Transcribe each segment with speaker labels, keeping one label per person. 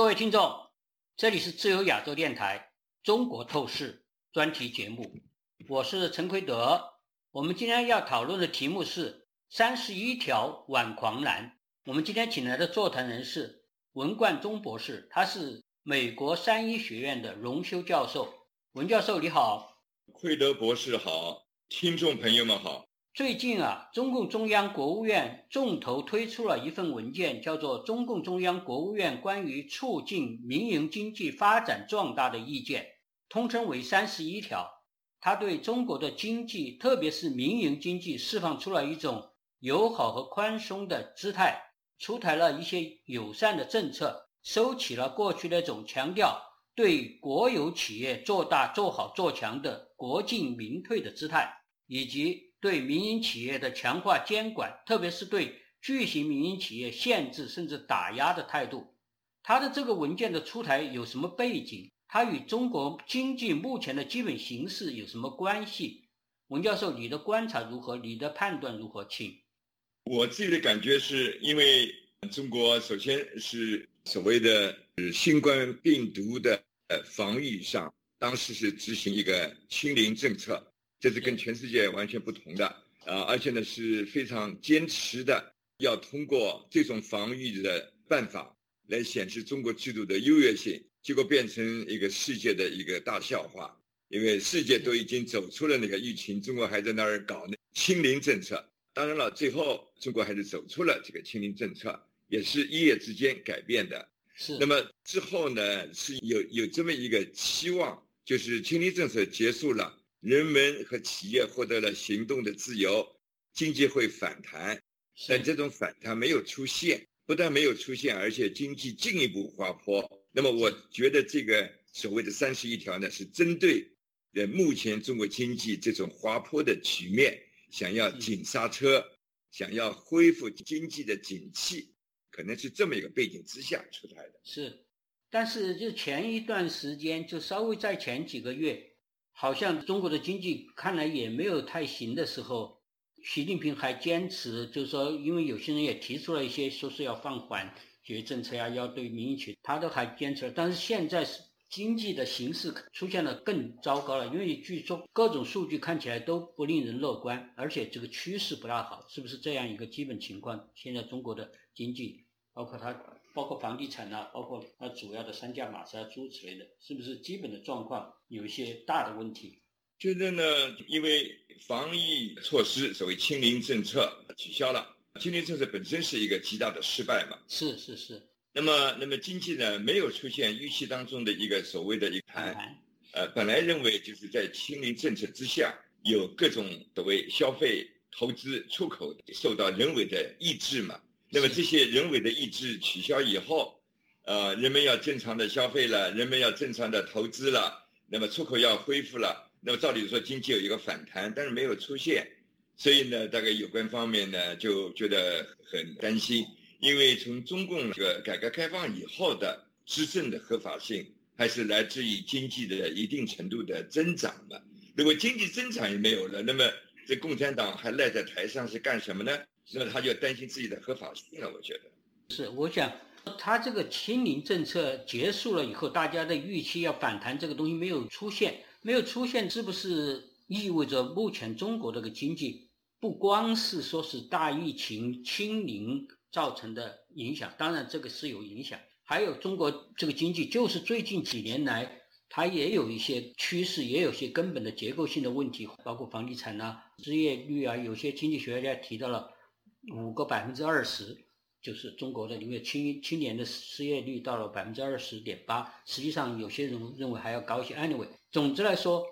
Speaker 1: 各位听众，这里是自由亚洲电台中国透视专题节目，我是陈奎德。我们今天要讨论的题目是三十一条挽狂澜。我们今天请来的座谈人是文冠中博士，他是美国三一学院的荣休教授。文教授你好，
Speaker 2: 奎德博士好，听众朋友们好。
Speaker 1: 最近啊，中共中央、国务院重头推出了一份文件，叫做《中共中央、国务院关于促进民营经济发展壮大的意见》，通称为“三十一条”。它对中国的经济，特别是民营经济，释放出了一种友好和宽松的姿态，出台了一些友善的政策，收起了过去那种强调对国有企业做大、做好、做强的国进民退的姿态，以及。对民营企业的强化监管，特别是对巨型民营企业限制甚至打压的态度，它的这个文件的出台有什么背景？它与中国经济目前的基本形势有什么关系？文教授，你的观察如何？你的判断如何？请。
Speaker 2: 我自己的感觉是因为中国首先是所谓的新冠病毒的呃防御上，当时是执行一个清零政策。这是跟全世界完全不同的啊，而且呢是非常坚持的，要通过这种防御的办法来显示中国制度的优越性，结果变成一个世界的一个大笑话。因为世界都已经走出了那个疫情，中国还在那儿搞那清零政策。当然了，最后中国还是走出了这个清零政策，也是一夜之间改变的。
Speaker 1: 是。
Speaker 2: 那么之后呢，是有有这么一个期望，就是清零政策结束了。人们和企业获得了行动的自由，经济会反弹，但这种反弹没有出现，不但没有出现，而且经济进一步滑坡。那么，我觉得这个所谓的三十一条呢，是针对呃目前中国经济这种滑坡的局面，想要紧刹车，想要恢复经济的景气，可能是这么一个背景之下出台的。
Speaker 1: 是，但是就前一段时间，就稍微在前几个月。好像中国的经济看来也没有太行的时候，习近平还坚持，就是说，因为有些人也提出了一些，说是要放缓节约政策呀，要对民营企业，他都还坚持。但是现在是经济的形势出现了更糟糕了，因为据说各种数据看起来都不令人乐观，而且这个趋势不大好，是不是这样一个基本情况？现在中国的经济，包括它。包括房地产呐，包括它主要的三驾马车诸之类的，是不是基本的状况有一些大的问题？
Speaker 2: 觉得呢，因为防疫措施所谓清零政策取消了，清零政策本身是一个极大的失败嘛。
Speaker 1: 是是是。
Speaker 2: 那么，那么经济呢，没有出现预期当中的一个所谓的一盘。呃，本来认为就是在清零政策之下，有各种所谓消费、投资、出口受到人为的抑制嘛。那么这些人为的抑制取消以后，呃，人们要正常的消费了，人们要正常的投资了，那么出口要恢复了，那么照理说经济有一个反弹，但是没有出现，所以呢，大概有关方面呢就觉得很担心，因为从中共这个改革开放以后的执政的合法性，还是来自于经济的一定程度的增长嘛。如果经济增长也没有了，那么这共产党还赖在台上是干什么呢？那他就担心自己的合法性了，我觉得
Speaker 1: 是。我想，他这个清零政策结束了以后，大家的预期要反弹，这个东西没有出现，没有出现，是不是意味着目前中国这个经济不光是说是大疫情清零造成的影响，当然这个是有影响，还有中国这个经济就是最近几年来，它也有一些趋势，也有些根本的结构性的问题，包括房地产呐、失业率啊，有些经济学家提到了。五个百分之二十，就是中国的，因为青青年的失业率到了百分之二十点八，实际上有些人认为还要高一些。Anyway，总之来说，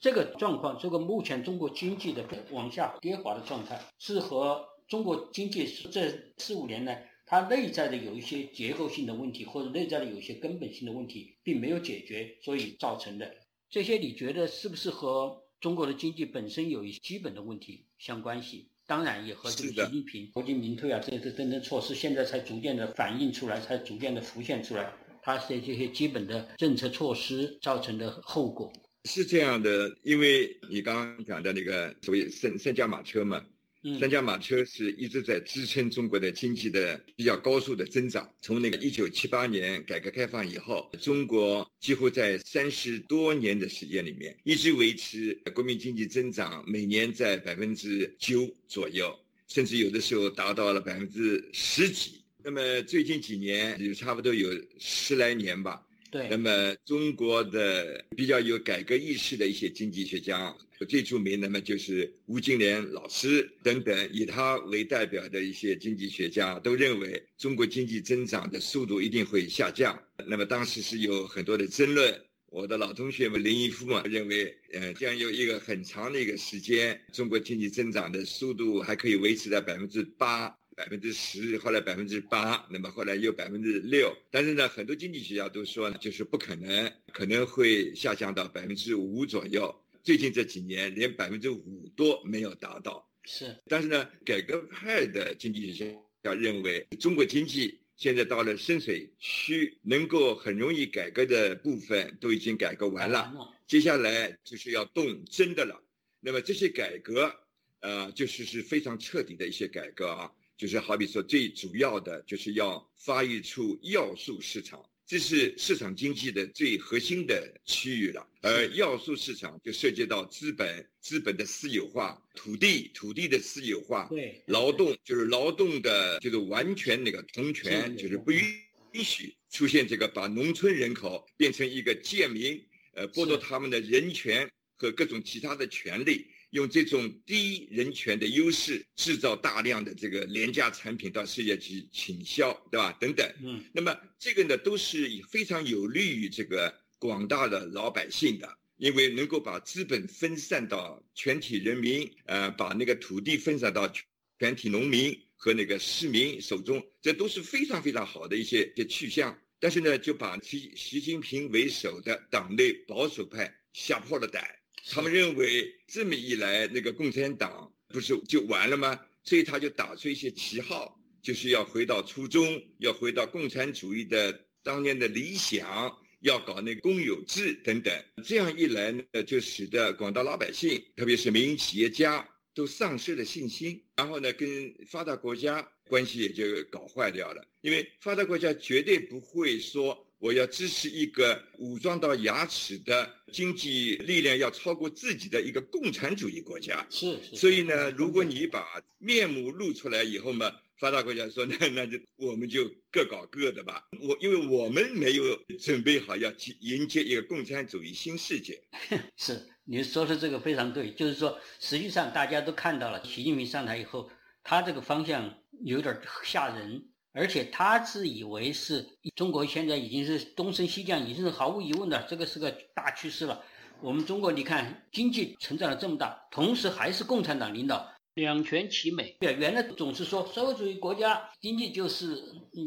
Speaker 1: 这个状况，这个目前中国经济的往下跌滑的状态，是和中国经济这四五年来它内在的有一些结构性的问题，或者内在的有一些根本性的问题，并没有解决，所以造成的。这些你觉得是不是和中国的经济本身有一些基本的问题相关系？当然也和这个习近平国进民退啊，这些等等措施，现在才逐渐的反映出来，才逐渐的浮现出来，它是这些基本的政策措施造成的后果。
Speaker 2: 是这样的，因为你刚刚讲的那个所谓三三驾马车嘛，三驾马车是一直在支撑中国的经济的比较高速的增长。从那个一九七八年改革开放以后，中国几乎在三十多年的时间里面，一直维持国民经济增长每年在百分之九左右，甚至有的时候达到了百分之十几。那么最近几年，有差不多有十来年吧。
Speaker 1: 对。
Speaker 2: 那么中国的比较有改革意识的一些经济学家。最著名的嘛，就是吴敬琏老师等等，以他为代表的一些经济学家都认为，中国经济增长的速度一定会下降。那么当时是有很多的争论。我的老同学们林毅夫嘛认为，呃，将有一个很长的一个时间，中国经济增长的速度还可以维持在百分之八、百分之十，后来百分之八，那么后来又百分之六。但是呢，很多经济学家都说呢，就是不可能，可能会下降到百分之五左右。最近这几年连百分之五都没有达到，
Speaker 1: 是。
Speaker 2: 但是呢，改革派的经济学家认为，中国经济现在到了深水区，能够很容易改革的部分都已经改革完了，接下来就是要动真的了。那么这些改革，呃，就是是非常彻底的一些改革啊，就是好比说最主要的就是要发育出要素市场。这是市场经济的最核心的区域了，而要素市场就涉及到资本、资本的私有化、土地、土地的私有化，
Speaker 1: 对，
Speaker 2: 劳动就是劳动的，就是完全那个同权，就是不允许出现这个把农村人口变成一个贱民，呃，剥夺他们的人权和各种其他的权利。用这种低人权的优势制造大量的这个廉价产品到世界去倾销，对吧？等等。
Speaker 1: 嗯。
Speaker 2: 那么这个呢，都是非常有利于这个广大的老百姓的，因为能够把资本分散到全体人民，呃，把那个土地分散到全体农民和那个市民手中，这都是非常非常好的一些些去向。但是呢，就把习习近平为首的党内保守派吓破了胆。他们认为这么一来，那个共产党不是就完了吗？所以他就打出一些旗号，就是要回到初衷，要回到共产主义的当年的理想，要搞那公有制等等。这样一来呢，就使得广大老百姓，特别是民营企业家，都丧失了信心，然后呢，跟发达国家关系也就搞坏掉了。因为发达国家绝对不会说。我要支持一个武装到牙齿的经济力量要超过自己的一个共产主义国家。
Speaker 1: 是。
Speaker 2: 所以呢，如果你把面目露出来以后嘛，发达国家说那 那就我们就各搞各的吧。我因为我们没有准备好要去迎接一个共产主义新世界。
Speaker 1: 是，你说的这个非常对，就是说实际上大家都看到了，习近平上台以后，他这个方向有点吓人。而且他自以为是中国现在已经是东升西降，已经是毫无疑问的，这个是个大趋势了。我们中国你看经济成长了这么大，同时还是共产党领导，两全其美。对，原来总是说社会主义国家经济就是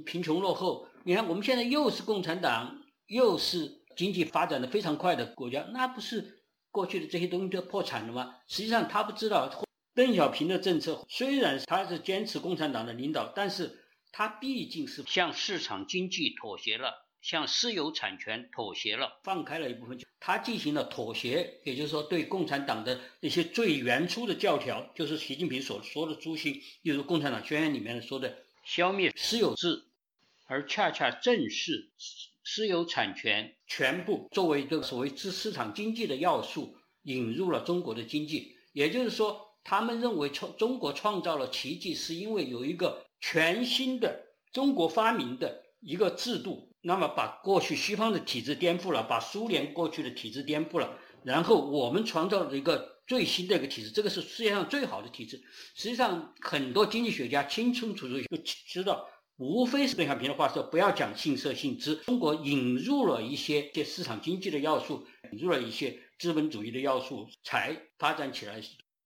Speaker 1: 贫穷落后，你看我们现在又是共产党，又是经济发展的非常快的国家，那不是过去的这些东西都破产了吗？实际上他不知道，邓小平的政策虽然他是坚持共产党的领导，但是。他毕竟是向市场经济妥协了，向私有产权妥协了，放开了一部分，他进行了妥协，也就是说对共产党的那些最原初的教条，就是习近平所说的初心，例如共产党宣言里面说的消灭私有制，而恰恰正是私有产权全部作为这个所谓市市场经济的要素引入了中国的经济，也就是说，他们认为创中国创造了奇迹，是因为有一个。全新的中国发明的一个制度，那么把过去西方的体制颠覆了，把苏联过去的体制颠覆了，然后我们创造了一个最新的一个体制，这个是世界上最好的体制。实际上，很多经济学家清清楚楚就知道，无非是邓小平的话说，不要讲信社信资。中国引入了一些些市场经济的要素，引入了一些资本主义的要素，才发展起来。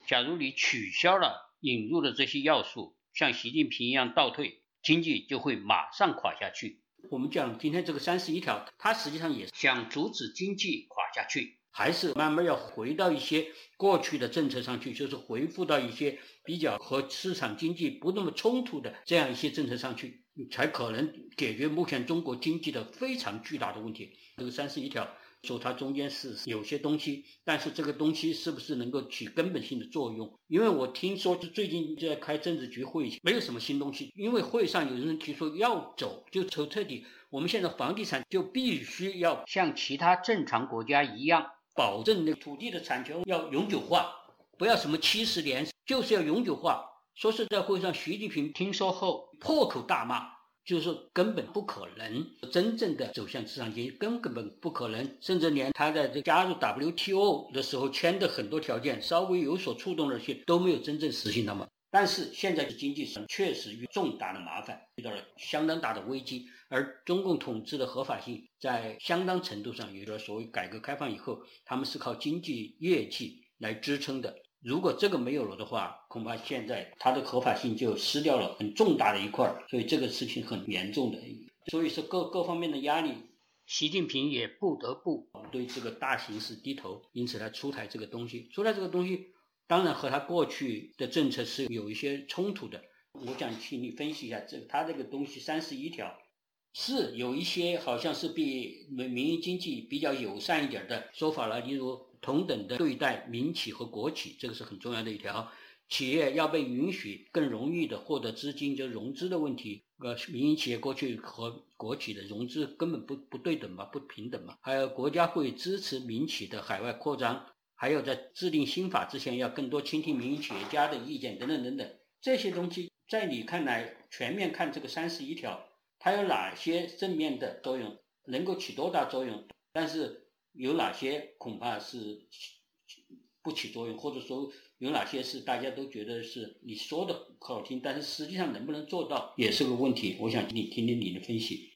Speaker 1: 假如你取消了引入的这些要素，像习近平一样倒退，经济就会马上垮下去。我们讲今天这个三十一条，它实际上也想阻止经济垮下去，还是慢慢要回到一些过去的政策上去，就是回复到一些比较和市场经济不那么冲突的这样一些政策上去，才可能解决目前中国经济的非常巨大的问题。这个三十一条说它中间是有些东西，但是这个东西是不是能够起根本性的作用？因为我听说就最近在开政治局会议，没有什么新东西。因为会上有人提出要走就走彻底，我们现在房地产就必须要像其他正常国家一样，保证那土地的产权要永久化，不要什么七十年，就是要永久化。说是在会上，习近平听说后破口大骂。就是说，根本不可能真正的走向市场经济，根根本不可能。甚至连他在这加入 WTO 的时候签的很多条件，稍微有所触动的些都没有真正实行到嘛。但是现在的经济上确实遇重大的麻烦，遇到了相当大的危机。而中共统治的合法性在相当程度上，也就是所谓改革开放以后，他们是靠经济业绩来支撑的。如果这个没有了的话，恐怕现在它的合法性就失掉了很重大的一块儿，所以这个事情很严重的。所以说各各方面的压力，习近平也不得不对这个大形势低头，因此他出台这个东西。出台这个东西，当然和他过去的政策是有一些冲突的。我想请你分析一下，这他这个东西三十一条是有一些好像是比民民营经济比较友善一点的说法了，例如。同等的对待民企和国企，这个是很重要的一条。企业要被允许更容易的获得资金，就融资的问题。呃，民营企业过去和国企的融资根本不不对等嘛，不平等嘛。还有国家会支持民企的海外扩张，还有在制定新法之前要更多倾听民营企业家的意见，等等等等。这些东西在你看来，全面看这个三十一条，它有哪些正面的作用，能够起多大作用？但是。有哪些恐怕是不起作用，或者说有哪些是大家都觉得是你说的好听，但是实际上能不能做到也是个问题。我想你听听你的分析。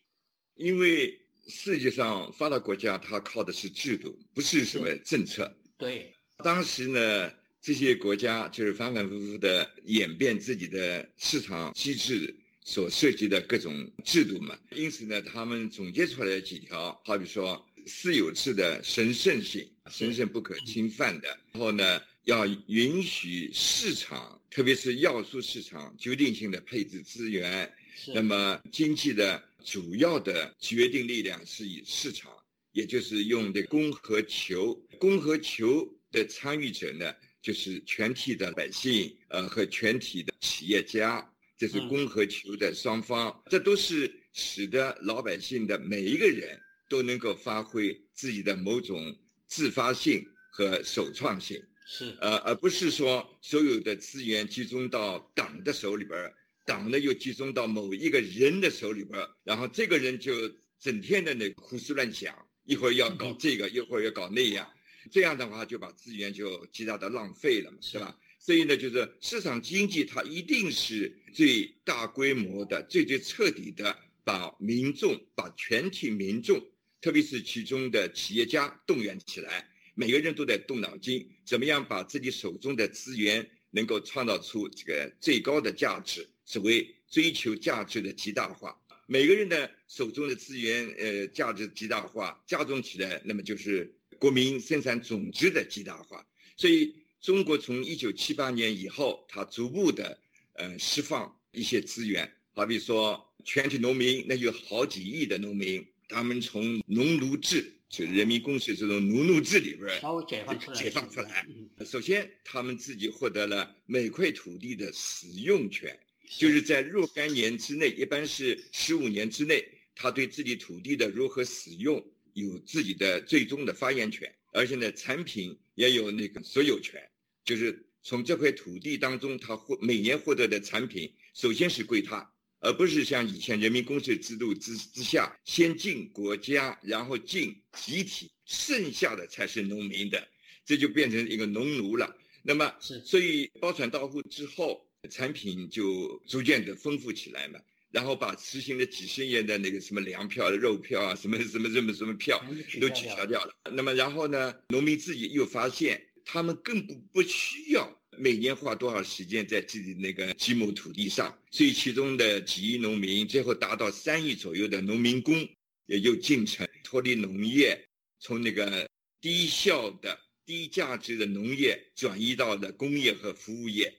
Speaker 2: 因为世界上发达国家它靠的是制度，不是什么政策。
Speaker 1: 对。
Speaker 2: 当时呢，这些国家就是反反复复的演变自己的市场机制所涉及的各种制度嘛，因此呢，他们总结出来几条，好比说。私有制的神圣性，神圣不可侵犯的。然后呢，要允许市场，特别是要素市场决定性的配置资源。那么，经济的主要的决定力量是以市场，也就是用的供和求。供和求的参与者呢，就是全体的百姓，呃，和全体的企业家，这是供和求的双方。这都是使得老百姓的每一个人。都能够发挥自己的某种自发性和首创性，
Speaker 1: 是
Speaker 2: 呃，而不是说所有的资源集中到党的手里边儿，党呢又集中到某一个人的手里边儿，然后这个人就整天的那胡思乱想，一会儿要搞这个，一会儿要搞那样，这样的话就把资源就极大的浪费了嘛，是吧？所以呢，就是市场经济它一定是最大规模的、最最彻底的把民众、把全体民众。特别是其中的企业家动员起来，每个人都在动脑筋，怎么样把自己手中的资源能够创造出这个最高的价值，所谓追求价值的极大化。每个人的手中的资源，呃，价值极大化加重起来，那么就是国民生产总值的极大化。所以，中国从一九七八年以后，它逐步的呃释放一些资源，好比说全体农民，那有好几亿的农民。他们从农奴制，就人民公社这种农奴制里边
Speaker 1: 稍微解放出来。
Speaker 2: 解放出来。首先，他们自己获得了每块土地的使用权，就是在若干年之内，一般是十五年之内，他对自己土地的如何使用有自己的最终的发言权，而且呢，产品也有那个所有权，就是从这块土地当中，他获每年获得的产品，首先是归他。而不是像以前人民公社制度之之下，先进国家，然后进集体，剩下的才是农民的，这就变成一个农奴了。那么，
Speaker 1: 是
Speaker 2: 所以包产到户之后，产品就逐渐的丰富起来嘛。然后把实行了几十年的那个什么粮票、肉票啊，什么什么什么什么票都取消掉了。那么然后呢，农民自己又发现，他们根本不需要。每年花多少时间在自己那个几亩土地上？所以其中的几亿农民，最后达到三亿左右的农民工，也就进城脱离农业，从那个低效的、低价值的农业转移到了工业和服务业。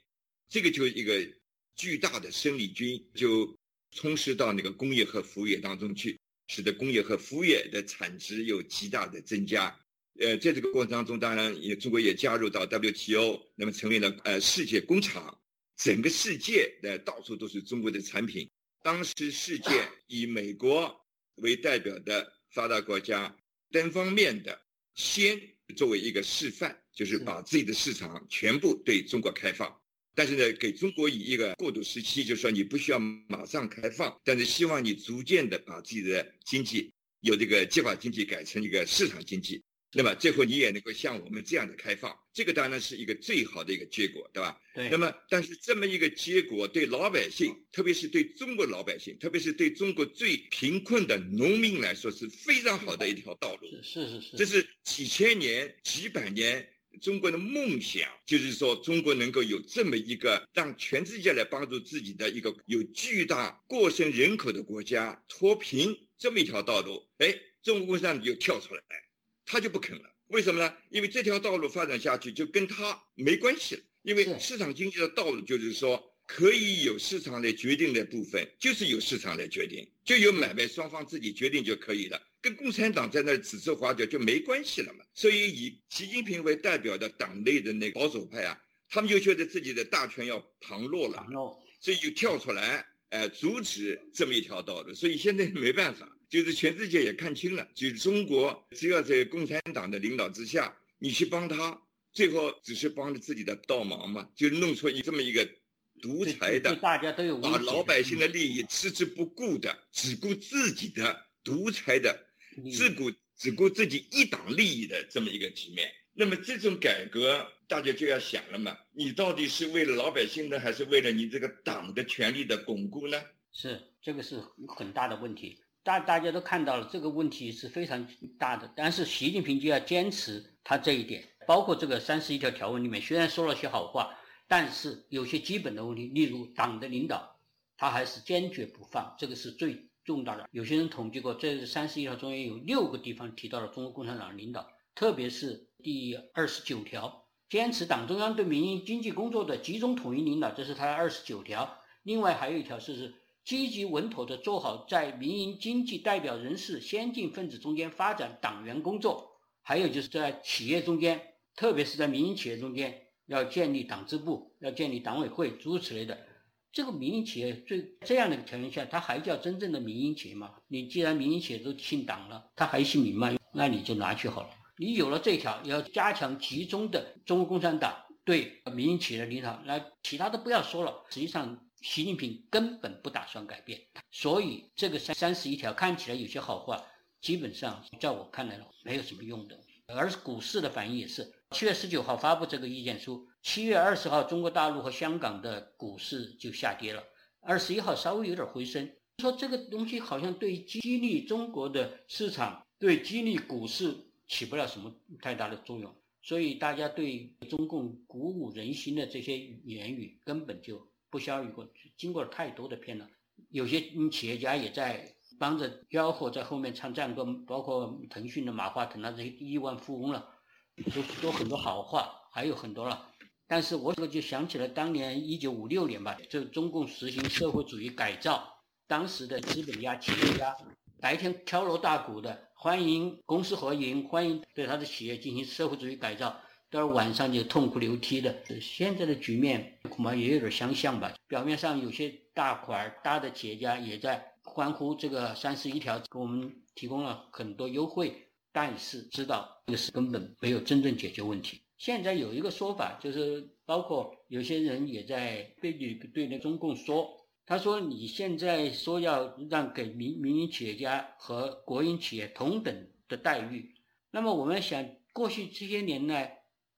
Speaker 2: 这个就一个巨大的生力军就充实到那个工业和服务业当中去。使得工业和服务业的产值有极大的增加。呃，在这个过程当中，当然也中国也加入到 WTO，那么成立了呃世界工厂，整个世界的到处都是中国的产品。当时世界以美国为代表的发达国家，单方面的先作为一个示范，就是把自己的市场全部对中国开放。但是呢，给中国以一个过渡时期，就是说你不需要马上开放，但是希望你逐渐的把自己的经济由这个计划经济改成一个市场经济。那么最后你也能够像我们这样的开放，这个当然是一个最好的一个结果，对吧？
Speaker 1: 对。
Speaker 2: 那么，但是这么一个结果对老百姓，特别是对中国老百姓，特别是对中国最贫困的农民来说，是非常好的一条道路。
Speaker 1: 是是是。
Speaker 2: 这是几千年、几百年中国的梦想，就是说中国能够有这么一个让全世界来帮助自己的一个有巨大过剩人口的国家脱贫这么一条道路。哎，中国共产党就跳出来。他就不肯了，为什么呢？因为这条道路发展下去就跟他没关系了。因为市场经济的道路就是说，可以有市场来决定的部分，就是由市场来决定，就由买卖双方自己决定就可以了，跟共产党在那指手画脚就没关系了嘛。所以以习近平为代表的党内的那个保守派啊，他们就觉得自己的大权要旁落了，所以就跳出来，哎，阻止这么一条道路。所以现在没办法。就是全世界也看清了，就是中国只要在共产党的领导之下，你去帮他，最后只是帮着自己的倒忙嘛，就弄出一这么一个独裁的，
Speaker 1: 大家都有
Speaker 2: 把老百姓的利益置之不顾的，只顾自己的独裁的，自顾只顾自己一党利益的这么一个局面。那么这种改革，大家就要想了嘛，你到底是为了老百姓呢，还是为了你这个党的权力的巩固呢？
Speaker 1: 是这个是很大的问题。大大家都看到了这个问题是非常大的，但是习近平就要坚持他这一点，包括这个三十一条条文里面，虽然说了些好话，但是有些基本的问题，例如党的领导，他还是坚决不放，这个是最重大的。有些人统计过，这三十一条中间有六个地方提到了中国共产党领导，特别是第二十九条，坚持党中央对民营经济工作的集中统一领导，这是他的二十九条。另外还有一条是。积极稳妥地做好在民营经济代表人士、先进分子中间发展党员工作，还有就是在企业中间，特别是在民营企业中间，要建立党支部，要建立党委会诸如此类的。这个民营企业最这样的一个条件下，它还叫真正的民营企业吗？你既然民营企业都姓党了，它还姓民吗？那你就拿去好了。你有了这条，要加强集中的中国共产党对民营企业的领导，那其他的不要说了。实际上。习近平根本不打算改变，所以这个三三十一条看起来有些好话，基本上在我看来没有什么用的。而股市的反应也是，七月十九号发布这个意见书，七月二十号中国大陆和香港的股市就下跌了，二十一号稍微有点回升。说这个东西好像对激励中国的市场，对激励股市起不了什么太大的作用，所以大家对中共鼓舞人心的这些言语根本就。不消于过，经过了太多的骗了，有些企业家也在帮着吆喝，在后面唱赞歌，包括腾讯的马化腾啊这些亿万富翁了，都说很多好话，还有很多了。但是我这个就想起了当年一九五六年吧，就中共实行社会主义改造，当时的资本家、企业家白天敲锣打鼓的欢迎公私合营，欢迎对他的企业进行社会主义改造。到晚上就痛哭流涕的，现在的局面恐怕也有点相像吧。表面上有些大款大的企业家也在欢呼这个三十一条给我们提供了很多优惠，但是知道这个是根本没有真正解决问题。现在有一个说法，就是包括有些人也在对你对那中共说，他说你现在说要让给民民营企业家和国营企业同等的待遇，那么我们想过去这些年呢？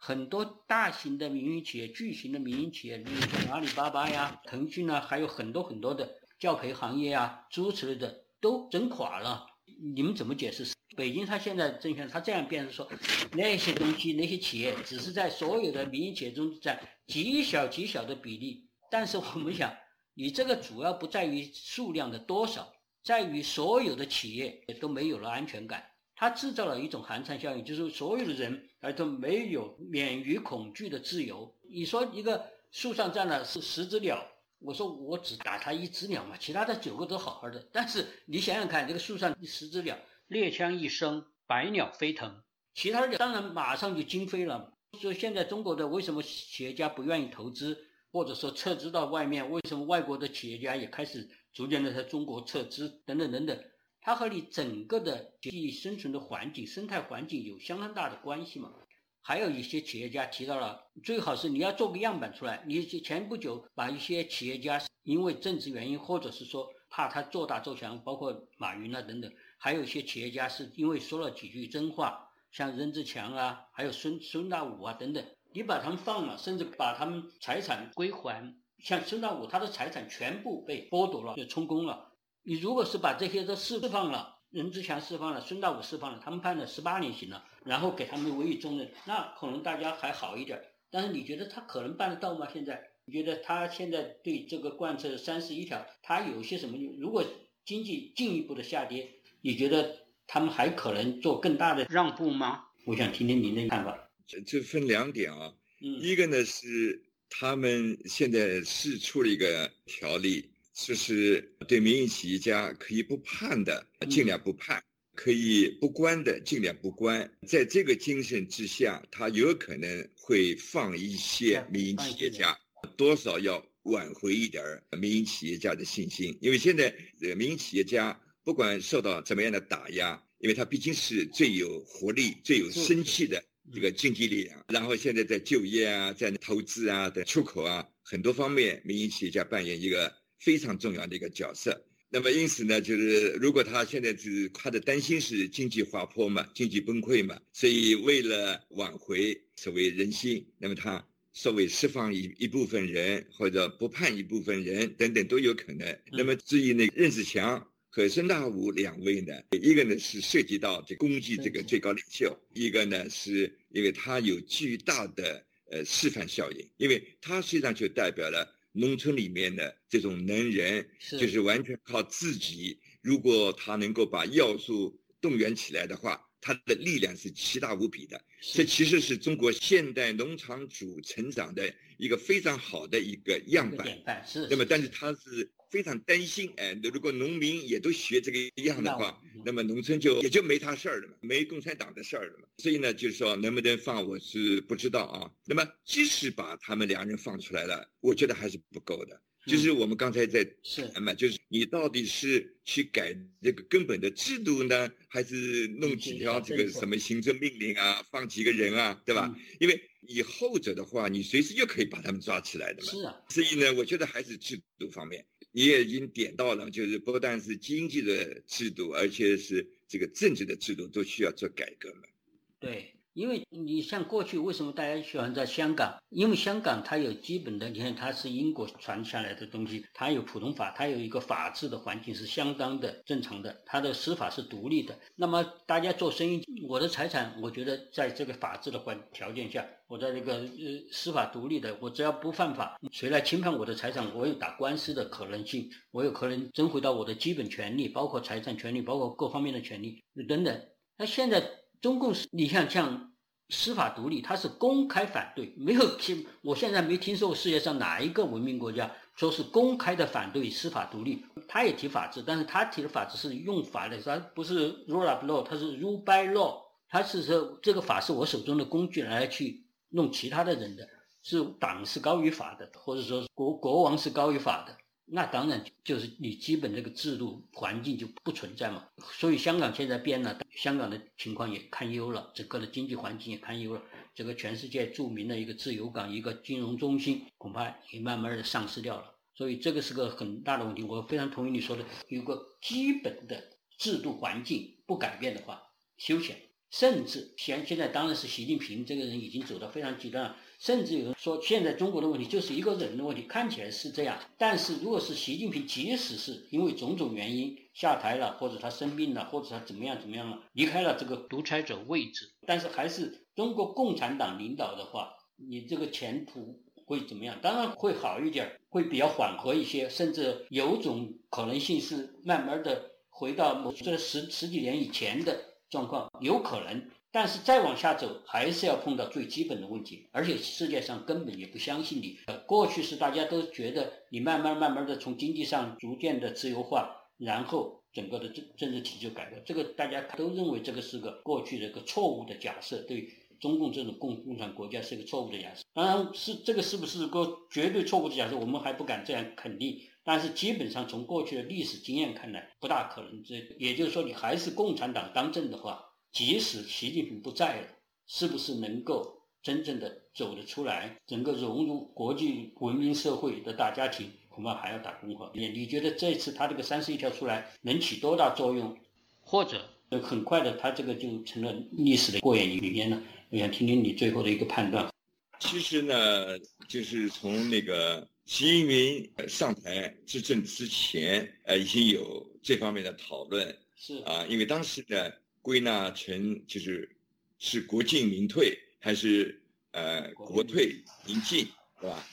Speaker 1: 很多大型的民营企业、巨型的民营企业，例如像阿里巴巴呀、腾讯啊，还有很多很多的教培行业啊，诸如此类的，都整垮了。你们怎么解释？北京他现在政权他这样变是说，那些东西、那些企业只是在所有的民营企业中占极小极小的比例。但是我们想，你这个主要不在于数量的多少，在于所有的企业都没有了安全感。它制造了一种寒蝉效应，就是所有的人而都没有免于恐惧的自由。你说一个树上站了是十只鸟，我说我只打它一只鸟嘛，其他的九个都好好的。但是你想想看，这个树上十只鸟，猎枪一声，百鸟飞腾，其他的当然马上就惊飞了。说现在中国的为什么企业家不愿意投资，或者说撤资到外面？为什么外国的企业家也开始逐渐的在中国撤资？等等等等，它和你整个的地生存的环境、生态环境有相当大的关系嘛？还有一些企业家提到了，最好是你要做个样板出来。你前不久把一些企业家因为政治原因，或者是说怕他做大做强，包括马云啊等等，还有一些企业家是因为说了几句真话，像任志强啊，还有孙孙大武啊等等，你把他们放了，甚至把他们财产归还，像孙大武他的财产全部被剥夺了，就充公了。你如果是把这些都释放了，任志强释放了，孙大武释放了，他们判了十八年刑了。然后给他们委以重任，那可能大家还好一点。但是你觉得他可能办得到吗？现在你觉得他现在对这个贯彻三十一条，他有些什么？如果经济进一步的下跌，你觉得他们还可能做更大的让步吗？我想听听您的看法。
Speaker 2: 这这分两点啊，嗯，一个呢是他们现在是出了一个条例，就是对民营企业家可以不判的，尽量不判。可以不关的尽量不关，在这个精神之下，他有可能会放一些民营企业家，多少要挽回一点民营企业家的信心。因为现在民营企业家不管受到怎么样的打压，因为他毕竟是最有活力、最有生气的一个经济力量。然后现在在就业啊，在投资啊在出口啊很多方面，民营企业家扮演一个非常重要的一个角色。那么因此呢，就是如果他现在是他的担心是经济滑坡嘛，经济崩溃嘛，所以为了挽回所谓人心，那么他稍微释放一一部分人或者不判一部分人等等都有可能。那么至于那任志强和孙大武两位呢，一个呢是涉及到这攻击这个最高领袖，一个呢是因为他有巨大的呃示范效应，因为他实际上就代表了。农村里面的这种能人，就是完全靠自己。如果他能够把要素动员起来的话，他的力量是奇大无比的。这其实是中国现代农场主成长的一个非常好的一个样板。
Speaker 1: 是。
Speaker 2: 那么，但是他是。非常担心，哎，如果农民也都学这个样的话，那么农村就也就没他事儿了嘛，没共产党的事儿了嘛。所以呢，就是说能不能放，我是不知道啊。那么即使把他们两人放出来了，我觉得还是不够的。就是我们刚才在谈嘛，就是你到底是去改这个根本的制度呢，还是弄几条这个什么行政命令啊，放几个人啊，对吧？因为以后者的话，你随时就可以把他们抓起来的嘛。
Speaker 1: 是啊。
Speaker 2: 所以呢，我觉得还是制度方面。你也已经点到了，就是不但是经济的制度，而且是这个政治的制度都需要做改革嘛。
Speaker 1: 对。因为你像过去为什么大家喜欢在香港？因为香港它有基本的，你看它是英国传下来的东西，它有普通法，它有一个法治的环境是相当的正常的，它的司法是独立的。那么大家做生意，我的财产，我觉得在这个法治的环条件下，我在这个呃司法独立的，我只要不犯法，谁来侵犯我的财产，我有打官司的可能性，我有可能争回到我的基本权利，包括财产权利，包括各方面的权利等等。那现在。中共是，你像像司法独立，他是公开反对，没有听，我现在没听说过世界上哪一个文明国家说是公开的反对司法独立。他也提法治，但是他提的法治是用法的，他不是 rule of law，他是 rule by law，他是说这个法是我手中的工具来去弄其他的人的，是党是高于法的，或者说国国王是高于法的。那当然就是你基本这个制度环境就不存在嘛，所以香港现在变了，香港的情况也堪忧了，整个的经济环境也堪忧了，这个全世界著名的一个自由港、一个金融中心，恐怕也慢慢的丧失掉了。所以这个是个很大的问题。我非常同意你说的，有个基本的制度环境不改变的话，休闲，甚至现现在当然是习近平这个人已经走到非常极端了。甚至有人说，现在中国的问题就是一个人的问题，看起来是这样。但是，如果是习近平，即使是因为种种原因下台了，或者他生病了，或者他怎么样怎么样了，离开了这个独裁者位置，但是还是中国共产党领导的话，你这个前途会怎么样？当然会好一点，会比较缓和一些，甚至有种可能性是慢慢的回到这十十几年以前的状况，有可能。但是再往下走，还是要碰到最基本的问题，而且世界上根本也不相信你。过去是大家都觉得你慢慢慢慢的从经济上逐渐的自由化，然后整个的政政治体制改革，这个大家都认为这个是个过去的一个错误的假设，对中共这种共共产国家是一个错误的假设。当然是这个是不是个绝对错误的假设，我们还不敢这样肯定。但是基本上从过去的历史经验看来，不大可能。这也就是说，你还是共产党当政的话。即使习近平不在了，是不是能够真正的走得出来，能够融入国际文明社会的大家庭，恐怕还要打工活。你你觉得这次他这个三十一条出来能起多大作用？或者很快的他这个就成了历史的过眼云烟了？我想听听你最后的一个判断。
Speaker 2: 其实呢，就是从那个习近平上台执政之前，呃，已经有这方面的讨论。
Speaker 1: 是
Speaker 2: 啊，因为当时呢。归纳成就是是国进民退还是呃国退民进，对吧？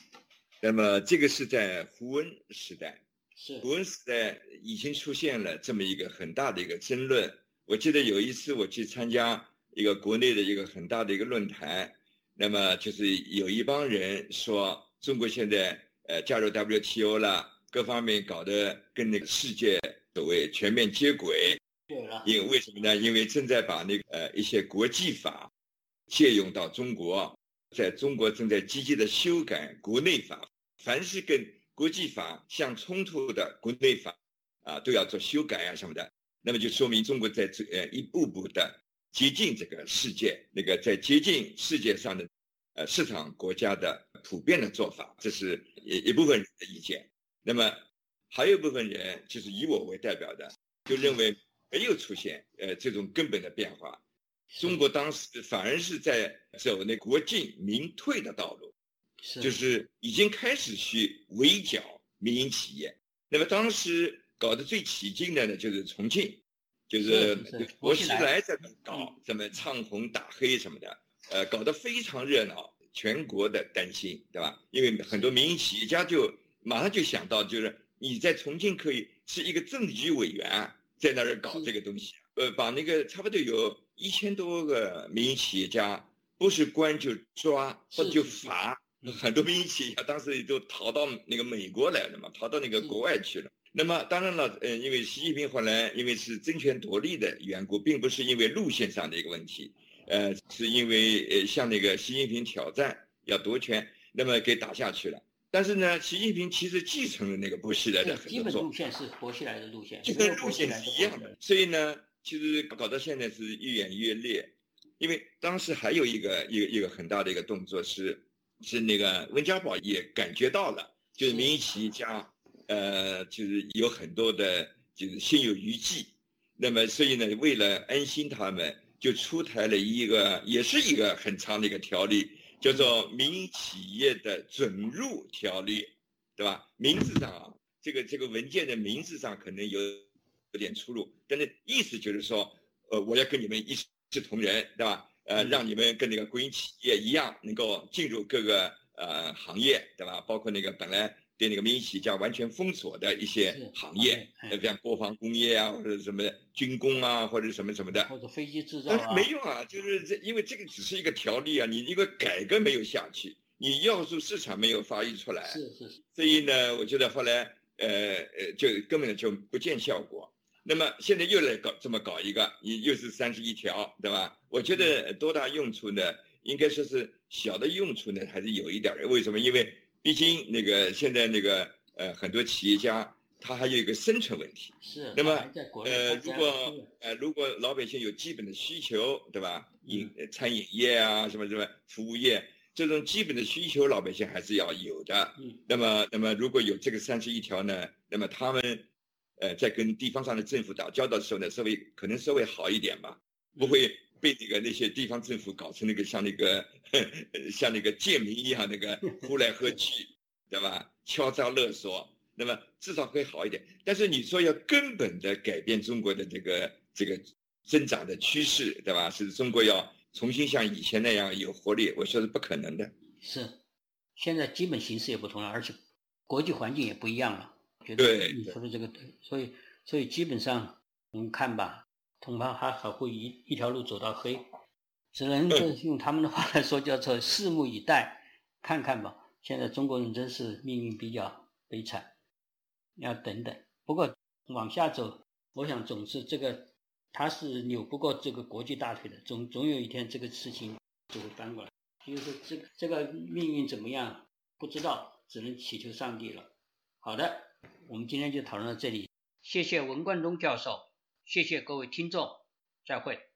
Speaker 2: 那么这个是在胡温时代，
Speaker 1: 是
Speaker 2: 胡温时代已经出现了这么一个很大的一个争论。我记得有一次我去参加一个国内的一个很大的一个论坛，那么就是有一帮人说中国现在呃加入 WTO 了，各方面搞得跟那个世界所谓全面接轨。因为为什么呢？因为正在把那个呃一些国际法借用到中国，在中国正在积极的修改国内法，凡是跟国际法相冲突的国内法啊，都要做修改啊什么的。那么就说明中国在这呃一步步的接近这个世界，那个在接近世界上的呃市场国家的普遍的做法，这是一一部分人的意见。那么还有一部分人就是以我为代表的，就认为。没有出现呃这种根本的变化，中国当时反而是在走那国进民退的道路，是就是已经开始去围剿民营企业。那么当时搞得最起劲的呢，就是重庆，就是薄熙来在那搞什么唱红打黑什么的，呃，搞得非常热闹，全国的担心，对吧？因为很多民营企业家就马上就想到，就是你在重庆可以是一个政局委员。在那儿搞这个东西，呃，把那个差不多有一千多个民营企业家，不是关就抓或者就罚，很多民营企业家当时都逃到那个美国来了嘛，逃到那个国外去了。那么当然了，呃，因为习近平后来因为是争权夺利的缘故，并不是因为路线上的一个问题，呃，是因为呃向那个习近平挑战要夺权，那么给打下去了。但是呢，习近平其实继承了那个薄熙来的很
Speaker 1: 多基本路线是薄熙来的路线，
Speaker 2: 就跟路线是一样的。所以呢，其实搞到现在是愈演愈烈。因为当时还有一个一个一个很大的一个动作是，是那个温家宝也感觉到了，就是民营企业家，呃，就是有很多的，就是心有余悸。那么，所以呢，为了安心他们，就出台了一个，也是一个很长的一个条例。叫做民营企业的准入条例，对吧？名字上啊，这个这个文件的名字上可能有有点出入，但是意思就是说，呃，我要跟你们一视同仁，对吧？呃，让你们跟那个国营企业一样，能够进入各个呃行业，对吧？包括那个本来。对那个民营企业家完全封锁的一些行业，像国防工业啊，或者什么军工啊，或者什么什么的，
Speaker 1: 或者飞机制造
Speaker 2: 啊，但是没用啊，就是这，因为这个只是一个条例啊，你一个改革没有下去，你要素市场没有发育出来，
Speaker 1: 是是。
Speaker 2: 所以呢，我觉得后来呃呃，就根本就不见效果。那么现在又来搞这么搞一个，你又是三十一条，对吧？我觉得多大用处呢？应该说是小的用处呢，还是有一点的。为什么？因为毕竟那个现在那个呃很多企业家他还有一个生存问题，
Speaker 1: 是。
Speaker 2: 那么呃如果呃如果老百姓有基本的需求，对吧？饮餐饮业啊什么什么服务业这种基本的需求，老百姓还是要有的。
Speaker 1: 嗯。
Speaker 2: 那么那么如果有这个三十一条呢，那么他们呃在跟地方上的政府打交道的时候呢，稍微可能稍微好一点吧，不会。被那个那些地方政府搞成那个像那个 像那个贱民一样那个 呼来喝去，对吧？敲诈勒索，那么至少会好一点。但是你说要根本的改变中国的这个这个增长的趋势，对吧？是中国要重新像以前那样有活力，我说是不可能的。
Speaker 1: 是，现在基本形势也不同了，而且国际环境也不一样了。
Speaker 2: 对，
Speaker 1: 你说的这个对，所以所以基本上我们看吧。恐怕还还会一一条路走到黑。只能用他们的话来说，叫做拭目以待，看看吧。现在中国人真是命运比较悲惨，要等等。不过往下走，我想总是这个，他是扭不过这个国际大腿的，总总有一天这个事情就会翻过来。就是这个这个命运怎么样，不知道，只能祈求上帝了。好的，我们今天就讨论到这里，谢谢文冠中教授，谢谢各位听众，再会。